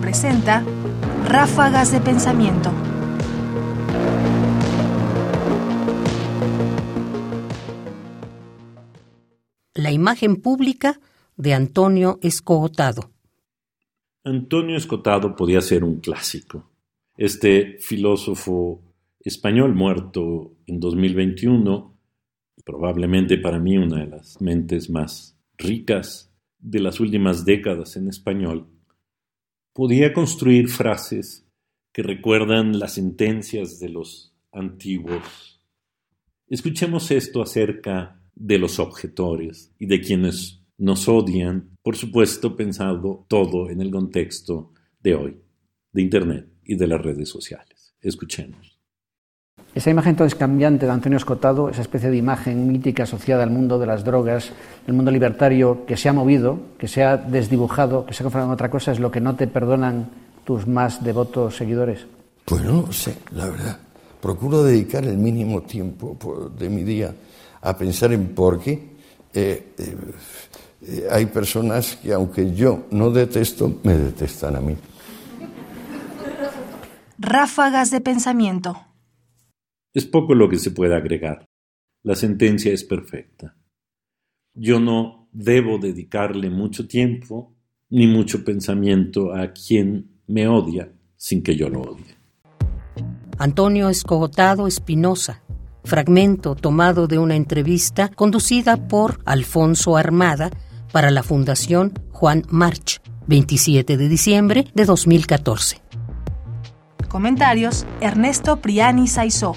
presenta Ráfagas de Pensamiento. La imagen pública de Antonio Escogotado. Antonio Escotado podía ser un clásico. Este filósofo español muerto en 2021, probablemente para mí una de las mentes más ricas de las últimas décadas en español, podía construir frases que recuerdan las sentencias de los antiguos. Escuchemos esto acerca de los objetores y de quienes nos odian, por supuesto pensado todo en el contexto de hoy, de Internet y de las redes sociales. Escuchemos. Esa imagen entonces cambiante de Antonio Escotado, esa especie de imagen mítica asociada al mundo de las drogas, el mundo libertario que se ha movido, que se ha desdibujado, que se ha conformado en otra cosa, es lo que no te perdonan tus más devotos seguidores. Pues no sé, la verdad. Procuro dedicar el mínimo tiempo de mi día a pensar en por qué eh, eh, eh, hay personas que, aunque yo no detesto, me detestan a mí. Ráfagas de pensamiento. Es poco lo que se puede agregar. La sentencia es perfecta. Yo no debo dedicarle mucho tiempo ni mucho pensamiento a quien me odia sin que yo lo odie. Antonio Escogotado Espinosa, fragmento tomado de una entrevista conducida por Alfonso Armada para la Fundación Juan March, 27 de diciembre de 2014. Comentarios: Ernesto Priani Saizó.